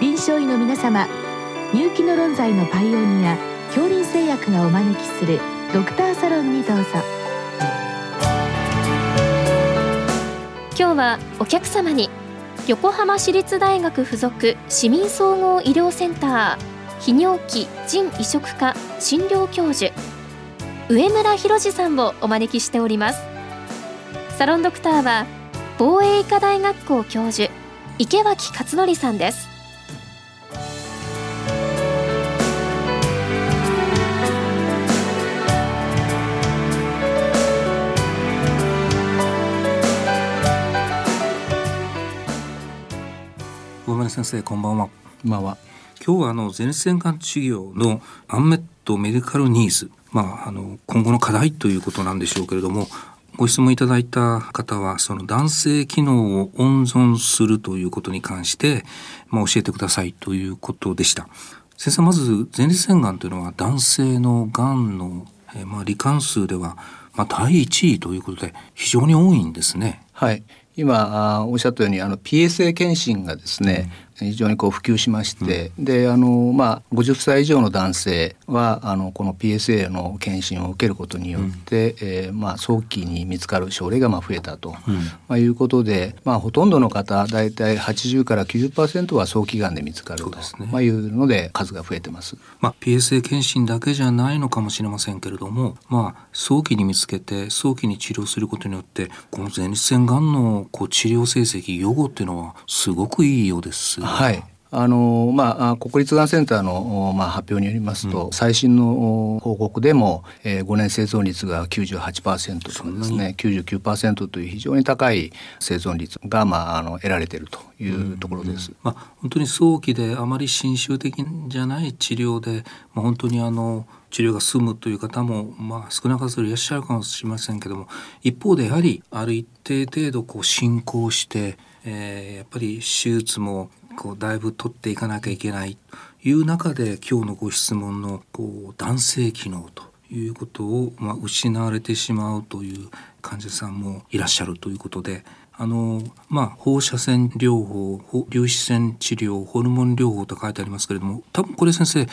臨床医の皆様入気の論剤のパイオニア恐林製薬がお招きするドクターサロンにどうぞ。今日はお客様に横浜市立大学附属市民総合医療センター泌尿器腎移植科診療教授上村博二さんをお招きしております。サロンドクターは防衛医科大学校教授池脇勝則さんです。大村先生こんばんは。こんばんは。今日はあの前線がん治療のアンメットメディカルニーズ。まああの今後の課題ということなんでしょうけれどもご質問いただいた方はその男性機能を温存するということに関して、まあ、教えてくださいということでした。先生まず前立腺がんというのは男性のがんの、えー、まあ罹患数ではまあ第一位ということで非常に多いんですね。はい今おっしゃったようにあの PSA 検診がですね、非常にこう普及しまして、うん、であのまあ50歳以上の男性はあのこの PSA の検診を受けることによって、うん、えー、まあ早期に見つかる症例がまあ増えたと、うん、まあいうことで、まあほとんどの方だいたい80から90%は早期がんで見つかると、ね、まあいうので数が増えてます。まあ PSA 検診だけじゃないのかもしれませんけれども、まあ早期に見つけて早期に治療することによってこの前立腺がんのこう治療成績予後っていうのはすごくいいようです。はい。あのまあ、国立がんセンターの、まあ、発表によりますと、うん、最新の報告でも、えー、5年生存率が98%とかですね。99%という非常に高い生存率が、まあ、あの得られているというところです。まあ、本当に早期であまり侵襲的じゃない治療で、まあ、本当にあの治療が済むという方も、まあ、少なからずいらっしゃるかもしれませんけども一方でやはりある一定程度こう進行して、えー、やっぱり手術もこうだいぶ取っていかなきゃいけないという中で今日のご質問のこう男性機能ということを、まあ、失われてしまうという患者さんもいらっしゃるということであのまあ放射線療法粒子線治療ホルモン療法と書いてありますけれども多分これ先生手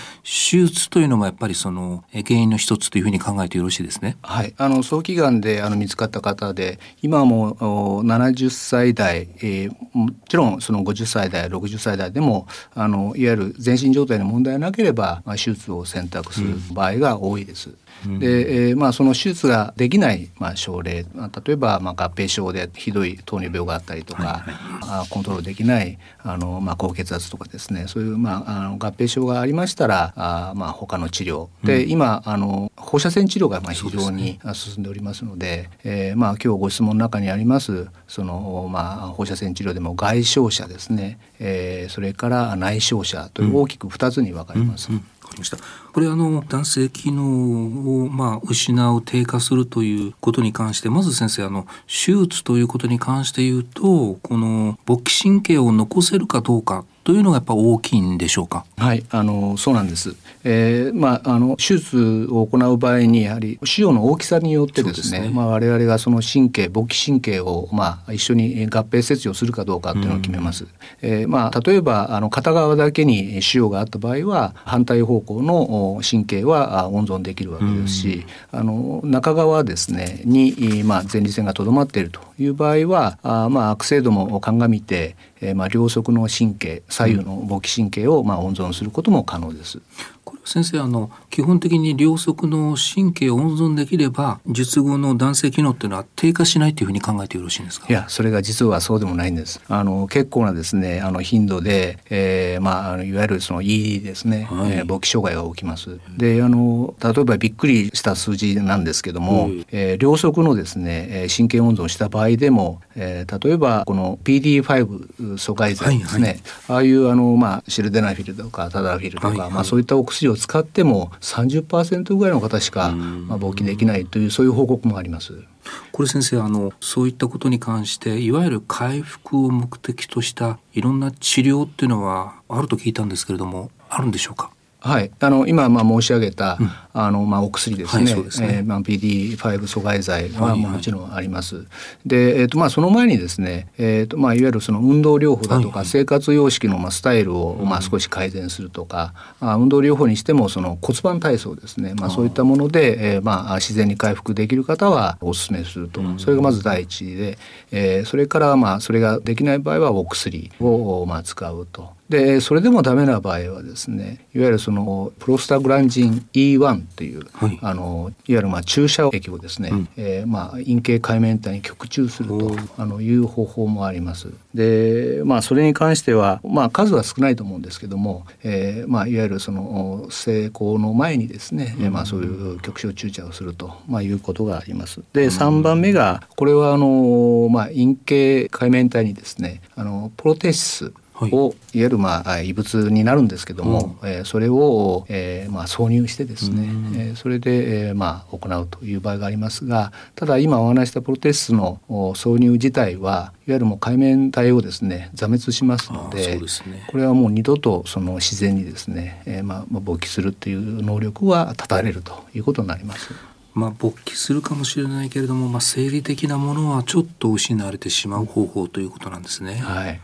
術というのもやっぱりその原因の一つというふうに考えてよろしいですね。はいあの早期がんであの見つかった方で今も70歳代、えー、もちろんその50歳代60歳代でもあのいわゆる全身状態の問題なければ、まあ、手術を選択する場合が多いです。うんで、えー、まあ、その手術ができない、まあ、症例、まあ、例えば、まあ、合併症でひどい糖尿病があったりとか、はいはい、コントロールできないあの、まあ、高血圧とかですねそういう、まあ、あの合併症がありましたらあ、まあ、他の治療で、うん、今あの放射線治療がまあ非常に進んでおりますのでで、ね、えー、まあ、今日ご質問の中にありますその、まあ、放射線治療でも外傷者ですね、えー、それから内傷者という大きく2つに分かれます。うんうんかりました。これあの男性機能をまあ失う低下するということに関してまず先生あの手術ということに関して言うとこの勃起神経を残せるかどうかというのがやっぱ大きいんでしょうか？はい、あのそうなんです。えー、まああの手術を行う場合にやはり腫瘍の大きさによってですね、すねまあ我々がその神経勃起神経をまあ一緒に合併切除するかどうかっていうのを決めます。うん、えー、まあ例えばあの片側だけに腫瘍があった場合は反対方向の神経は温存できるわけですし、うん、あの中側ですねにまあ前立腺がとどまっているという場合はあまあ悪性度も鑑みてえー、まあ両側の神経左右の勃起神経をまあ温存することも可能です。これ先生あの基本的に両側の神経を温存できれば術後の男性機能っていうのは低下しないというふうに考えてよろしいんですか？いやそれが実はそうでもないんです。あの結構なですねあの頻度で、えー、まあいわゆるその ED ですね、はい、えー、勃起障害が起きます。であの例えばびっくりした数字なんですけども、うん、えー、両側のですね神経温存した場合でも、えー、例えばこの PD5 阻害剤ですね、はいはい、ああいうあのまあシルデナフィルとかタダフィルとか、はいはい、まあそういったお薬を使っても30%ぐらいの方しか、まあ、勃起できないというそういう報告もあります。これ先生あのそういったことに関していわゆる回復を目的としたいろんな治療っていうのはあると聞いたんですけれどもあるんでしょうか？はい、あの今まあ申し上げた、うん、あのまあお薬ですね。はい、すねえー、まあ PD5 阻害剤はもちろんあります。はいはい、で、えっ、ー、とまあその前にですね、えっ、ー、とまあいわゆるその運動療法だとか、生活様式のまあスタイルをまあ少し改善するとか、うん、あ運動療法にしてもその骨盤体操ですね。まあそういったもので、えー、まあ自然に回復できる方はお勧めすると。それがまず第一で、えー、それからまあそれができない場合はお薬をまあ使うと。でそれでもダメな場合はですねいわゆるそのプロスタグランジン E1 っていう、はい、あのいわゆるまあ注射液をですね、うん、えー、まあ陰茎界面体に局注するとあのいう方法もあります。でまあそれに関してはまあ数は少ないと思うんですけども、えー、まあいわゆるその成功の前にですね、うん、まあそういう局所注射をするとまあいうことがあります。で3番目がこれはあのまあ陰茎界面体にですねあのプロテシスを、い、わゆるまあ異物になるんですけども、うん、えー、それを、えー、まあ挿入してですね、うん、えー、それで、えー、まあ行うという場合がありますがただ今お話したプロテススの挿入自体はいわゆるもう海面体をですね座滅しますので、ね、これはもう二度とその自然にですね、えー、まあ勃起するという能力は断たれるということになります。まあ、勃起するかもしれないけれども、まあ、生理的なものはちょっと失われてしまう方法ということなんですね。はい、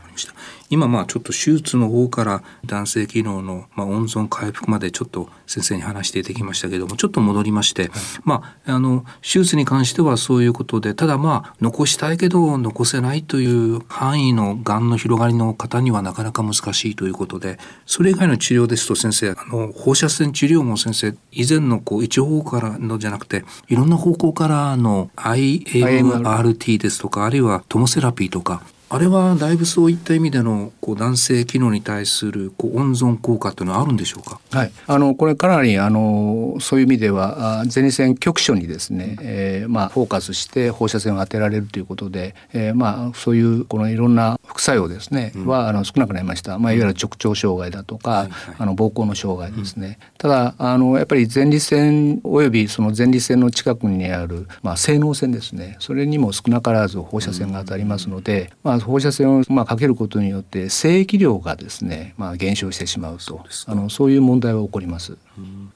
今まあちょっと手術の方から男性機能のまあ温存回復までちょっと先生に話していただきましたけどもちょっと戻りまして、はい、まああの手術に関してはそういうことでただまあ残したいけど残せないという範囲のがんの広がりの方にはなかなか難しいということでそれ以外の治療ですと先生あの放射線治療も先生以前のこう一方向からのじゃなくていろんな方向からの IMRT ですとかあるいはトモセラピーとかあれはだいぶそういった意味でのこう男性機能に対するこう温存効果というのはあるんでしょうか？はい、あのこれかなりあのそういう意味では前立腺局所にですね、えー、まあフォーカスして放射線を当てられるということで、えー、まあそういうこのいろんな副作用ですね、うん、はあの少なくなりました。まあいわゆる直腸障害だとか、はいはい、あの膀胱の障害ですね。うん、ただあのやっぱり前立腺およびその前立腺の近くにあるまあ性能線ですね。それにも少なからず放射線が当たりますので、まあ放射線をまあかけることによって精液量がですね、まあ、減少してしまうとあのそういう問題は起こります。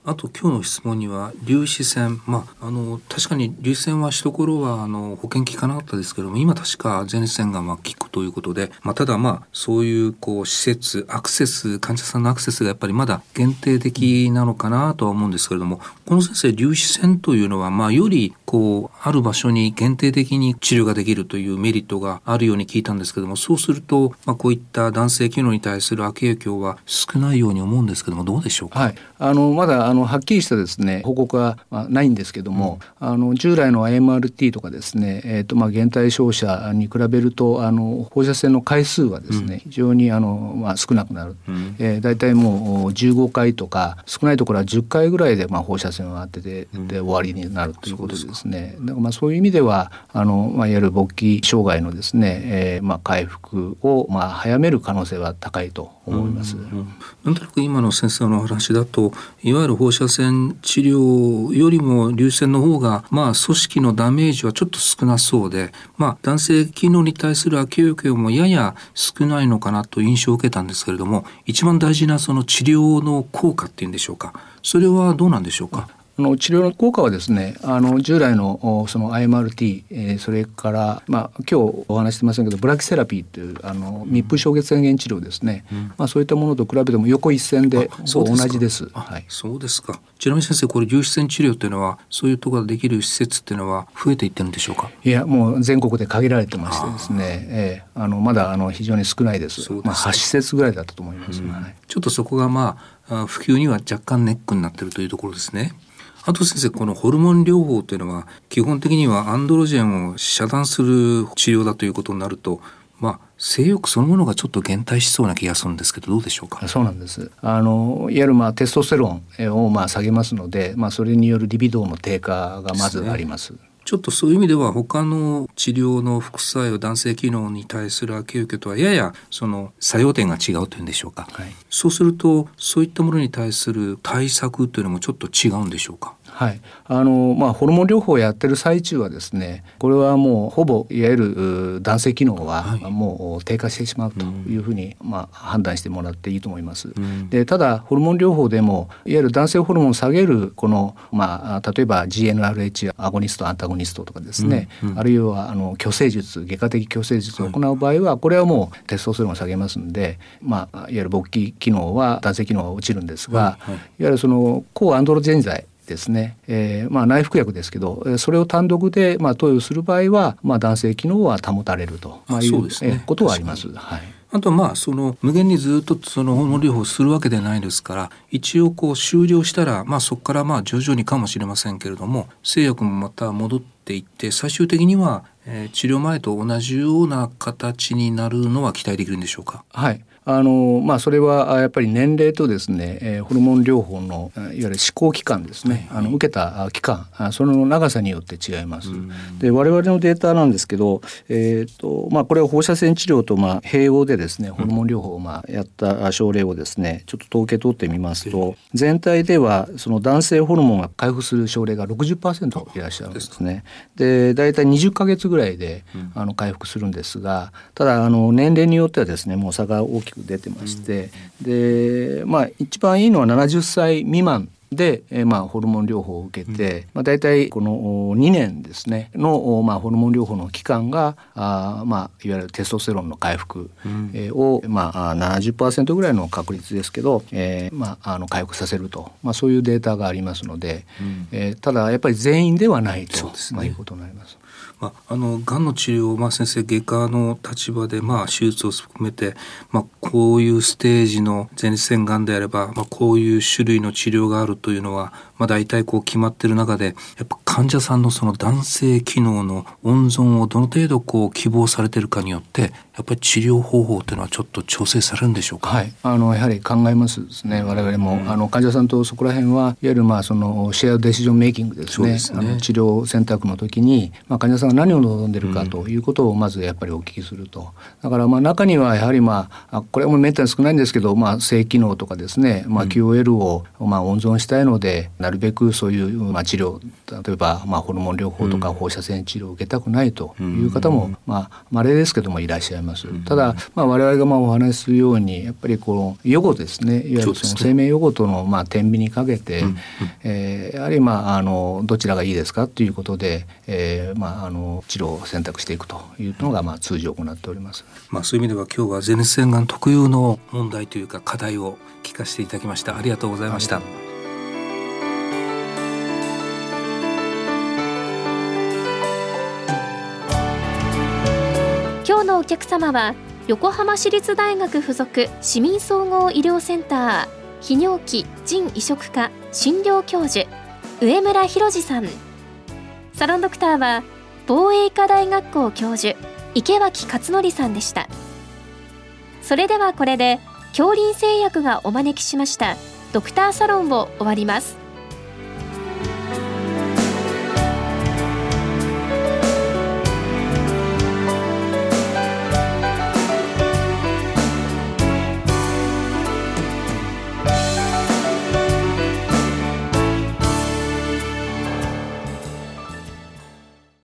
あと今日の質問には粒子線、まあ、あの確かに粒子線は一頃はあの保険効かなかったですけども今確か前立腺がまあ効くということで、まあ、ただまあそういうこう施設アクセス患者さんのアクセスがやっぱりまだ限定的なのかなとは思うんですけれどもこの先生粒子線というのはまあよりこうある場所に限定的に治療ができるというメリットがあるように聞いたんですけどもそうすると、まあ、こういった男性機能に対する悪影響は少ないように思うんですけどもどうでしょうか、はい、あのまだあのはっきりしたですね報告は、まあ、ないんですけども、うん、あの従来の IMRT とかですね、えーとまあ、減体照射に比べるとあの放射線の回数はですね、うん、非常にあの、まあ、少なくなる、うん、えー、大体もう15回とか少ないところは10回ぐらいで、まあ、放射線を当てて、で終わりになるということでですね。だからまあそういう意味ではあの、まあ、いわゆる勃起障害のですね、えーまあ、回復を、まあ、早める可能性は高いと思います。うんうん、なんとなく今の先生のお話だといわゆる放射線治療よりも流線の方がまあ組織のダメージはちょっと少なそうで、まあ、男性機能に対する悪影響もやや少ないのかなと印象を受けたんですけれども一番大事なその治療の効果っていうんでしょうか。それはどうなんでしょうか。の治療の効果はですねあの従来のその IMRT、えー、それから、まあ、今日お話してませんけどブラキセラピーというあの密封消血源治療ですね、うん、まあ、そういったものと比べても横一線で同じです。はい、そうですか。ちなみに先生これ粒子線治療っていうのはそういうところができる施設っていうのは増えていってるんでしょうか？いやもう全国で限られてましてですね、えー、あのまだあの非常に少ないです。ですまあ、8施設ぐらいだったと思います、うん。はい、ちょっとそこがまあ普及には若干ネックになってるというところですね。あと先生このホルモン療法というのは基本的にはアンドロジェンを遮断する治療だということになるとまあ、性欲そのものがちょっと減退しそうな気がするんですけどどうでしょうか？そうなんですあのいわゆるまあテストステロンをまあ下げますので、まあ、それによるリビドーの低下がまずあります。ちょっとそういう意味では他の治療の副作用男性機能に対する悪影響とはややその作用点が違うというんでしょうか、はい、そうするとそういったものに対する対策というのもちょっと違うんでしょうか？はい、あのまあホルモン療法をやってる最中はですねこれはもうほぼいわゆる男性機能はもう低下してしまうというふうに、まあ、判断してもらっていいと思います。でただホルモン療法でもいわゆる男性ホルモンを下げるこの、まあ、例えば GnRH アゴニストアンタゴニストとかですね、うんうん、あるいはあの虚勢術外科的虚勢術を行う場合は、これはもうテストステロンを下げますんで、まあ、いわゆる勃起機能は男性機能は落ちるんですが、はいはい、いわゆるその抗アンドロジェン剤ですね、えー、まあ内服薬ですけどそれを単独でまあ投与する場合は、まあ、男性機能は保たれると、まあ、いう、ね、ことはあります。はい。あとまあその無限にずっとそのホルモン療法するわけでないですから一応こう終了したらまあそこからまあ徐々にかもしれませんけれども製薬もまた戻っていって最終的には、えー、治療前と同じような形になるのは期待できるんでしょうか？はいあのまあ、それはやっぱり年齢とですね、えー、ホルモン療法のいわゆる施行期間ですね、はい、あの受けた期間その長さによって違います。で我々のデータなんですけど、えーとまあ、これは放射線治療とまあ併用でですねホルモン療法をまあやった症例をですねちょっと統計取ってみますと全体ではその男性ホルモンが回復する症例が60%いらっしゃるんですね。で大体20ヶ月ぐらいであの回復するんですがただあの年齢によってはですねもう差が大ききく出てまして、でまあ一番いいのは70歳未満で、えー、まあホルモン療法を受けて、うん、まあ大体この2年ですねのまあホルモン療法の期間があまあいわゆるテストステロンの回復、うん、えー、をまあ70%ぐらいの確率ですけど、えー、まああの回復させるとまあそういうデータがありますので、うん、えー、ただやっぱり全員ではないと、ね、まあいうことになります。まあ、あのがんの治療、まあ、先生外科の立場で、まあ、手術を含めて、まあ、こういうステージの前立腺がんであれば、まあ、こういう種類の治療があるというのは、まあ、大体こう決まってる中でやっぱ患者さんのその男性機能の温存をどの程度こう希望されてるかによってやっぱり治療方法というのはちょっと調整されるんでしょうか？はい、あのやはり考えますですね。我々も、うん、あの患者さんとそこら辺はいわゆるまあそのシェアデシジョンメイキングですね。すねあの治療選択の時にまあ患者さんが何を望んでるかということをまずやっぱりお聞きすると。だからまあ中にはやはりまあこれもめったに少ないんですけど、まあ性機能とかですね、まあ QOL をまあ温存したいので、なるべくそういうまあ治療例えばまあホルモン療法とか放射線治療を受けたくないという方もまあ稀ですけどもいらっしゃいます。ただまあ、我々がまあお話しするようにやっぱりこの予後ですねいわゆるその生命予後とのまあ天秤にかけて、うんうん、えー、やはりまああのどちらがいいですかということで、えー、まああの治療を選択していくというのがまあ通常行っております。まあそういう意味では今日は前立腺がん特有の問題というか課題を聞かせていただきました。ありがとうございました。今日のお客様は横浜市立大学附属市民総合医療センター泌尿器腎移植科診療教授上村博二さん。サロンドクターは防衛医科大学校教授池脇勝則さんでしたそれではこれで恐林製薬がお招きしましたドクターサロンを終わります。